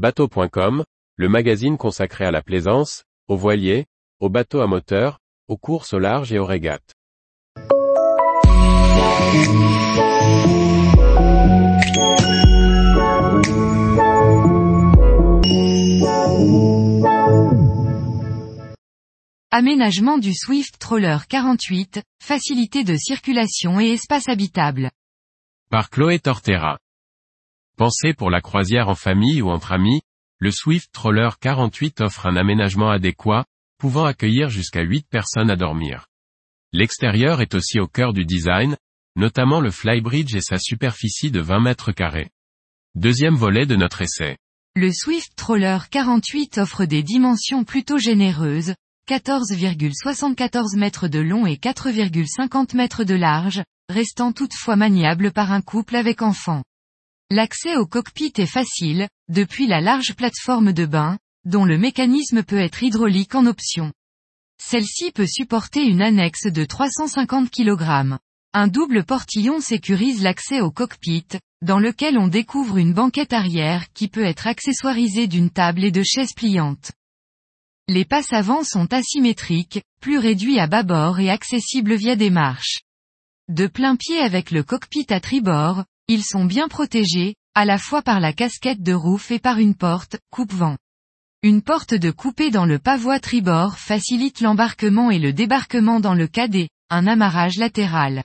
Bateau.com, le magazine consacré à la plaisance, aux voiliers, aux bateaux à moteur, aux courses au large et aux régates. Aménagement du Swift Troller 48, facilité de circulation et espace habitable. Par Chloé Tortera. Pensé pour la croisière en famille ou entre amis, le Swift Troller 48 offre un aménagement adéquat, pouvant accueillir jusqu'à 8 personnes à dormir. L'extérieur est aussi au cœur du design, notamment le flybridge et sa superficie de 20 mètres carrés. Deuxième volet de notre essai. Le Swift Troller 48 offre des dimensions plutôt généreuses, 14,74 mètres de long et 4,50 mètres de large, restant toutefois maniable par un couple avec enfants. L'accès au cockpit est facile, depuis la large plateforme de bain, dont le mécanisme peut être hydraulique en option. Celle-ci peut supporter une annexe de 350 kg. Un double portillon sécurise l'accès au cockpit, dans lequel on découvre une banquette arrière qui peut être accessoirisée d'une table et de chaises pliantes. Les passes avant sont asymétriques, plus réduits à bâbord et accessibles via des marches. De plein pied avec le cockpit à tribord, ils sont bien protégés, à la fois par la casquette de roof et par une porte, coupe-vent. Une porte de coupé dans le pavois tribord facilite l'embarquement et le débarquement dans le cadet, un amarrage latéral.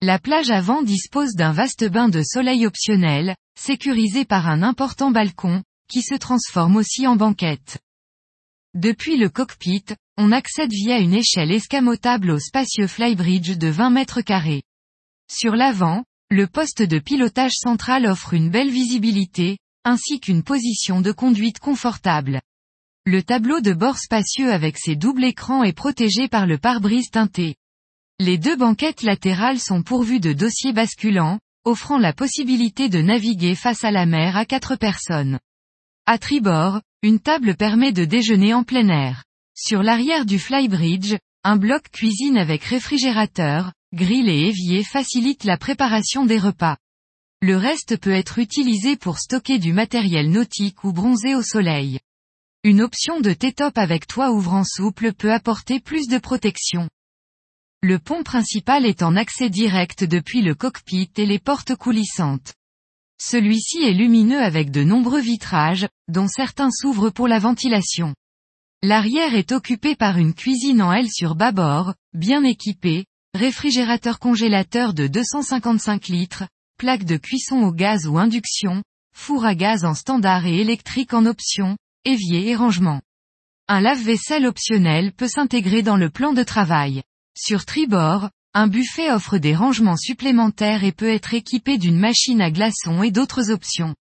La plage avant dispose d'un vaste bain de soleil optionnel, sécurisé par un important balcon, qui se transforme aussi en banquette. Depuis le cockpit, on accède via une échelle escamotable au spacieux flybridge de 20 mètres carrés. Sur l'avant, le poste de pilotage central offre une belle visibilité, ainsi qu'une position de conduite confortable. Le tableau de bord spacieux avec ses doubles écrans est protégé par le pare-brise teinté. Les deux banquettes latérales sont pourvues de dossiers basculants, offrant la possibilité de naviguer face à la mer à quatre personnes. À tribord, une table permet de déjeuner en plein air. Sur l'arrière du flybridge, un bloc cuisine avec réfrigérateur, grill et évier facilite la préparation des repas. Le reste peut être utilisé pour stocker du matériel nautique ou bronzer au soleil. Une option de T-top avec toit ouvrant souple peut apporter plus de protection. Le pont principal est en accès direct depuis le cockpit et les portes coulissantes. Celui-ci est lumineux avec de nombreux vitrages, dont certains s'ouvrent pour la ventilation. L'arrière est occupé par une cuisine en L sur bâbord, bien équipée, réfrigérateur congélateur de 255 litres, plaque de cuisson au gaz ou induction, four à gaz en standard et électrique en option, évier et rangement. Un lave-vaisselle optionnel peut s'intégrer dans le plan de travail. Sur tribord, un buffet offre des rangements supplémentaires et peut être équipé d'une machine à glaçons et d'autres options.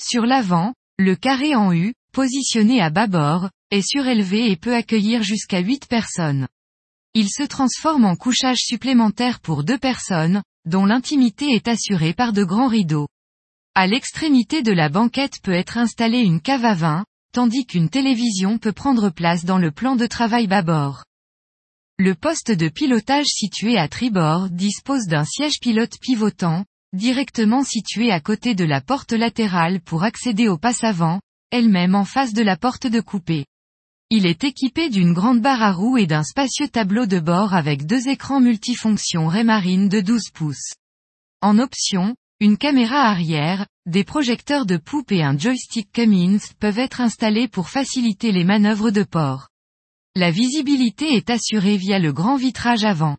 Sur l'avant, le carré en U, positionné à bâbord, est surélevé et peut accueillir jusqu'à 8 personnes. Il se transforme en couchage supplémentaire pour deux personnes, dont l'intimité est assurée par de grands rideaux. À l'extrémité de la banquette peut être installée une cave à vin, tandis qu'une télévision peut prendre place dans le plan de travail bâbord. Le poste de pilotage situé à tribord dispose d'un siège pilote pivotant, directement situé à côté de la porte latérale pour accéder au passe avant, elle-même en face de la porte de coupé. Il est équipé d'une grande barre à roues et d'un spacieux tableau de bord avec deux écrans multifonctions Raymarine de 12 pouces. En option, une caméra arrière, des projecteurs de poupe et un joystick Cummins peuvent être installés pour faciliter les manœuvres de port. La visibilité est assurée via le grand vitrage avant.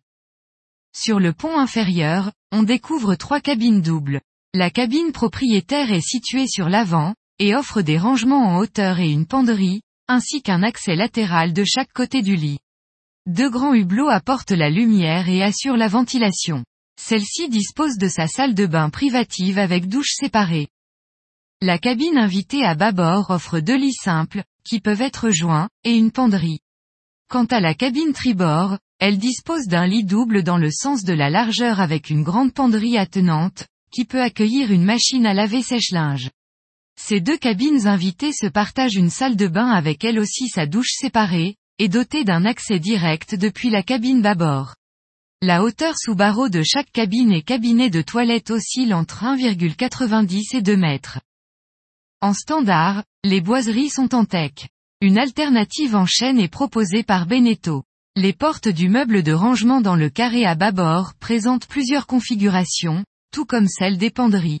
Sur le pont inférieur, on découvre trois cabines doubles. La cabine propriétaire est située sur l'avant, et offre des rangements en hauteur et une penderie, ainsi qu'un accès latéral de chaque côté du lit. Deux grands hublots apportent la lumière et assurent la ventilation. Celle-ci dispose de sa salle de bain privative avec douche séparée. La cabine invitée à bâbord offre deux lits simples, qui peuvent être joints, et une penderie. Quant à la cabine tribord, elle dispose d'un lit double dans le sens de la largeur avec une grande penderie attenante, qui peut accueillir une machine à laver sèche-linge. Ces deux cabines invitées se partagent une salle de bain avec elle aussi sa douche séparée, et dotée d'un accès direct depuis la cabine bâbord. La hauteur sous barreau de chaque cabine et cabinet de toilette oscille entre 1,90 et 2 mètres. En standard, les boiseries sont en tech. Une alternative en chaîne est proposée par Beneteau. Les portes du meuble de rangement dans le carré à bâbord présentent plusieurs configurations, tout comme celles des penderies.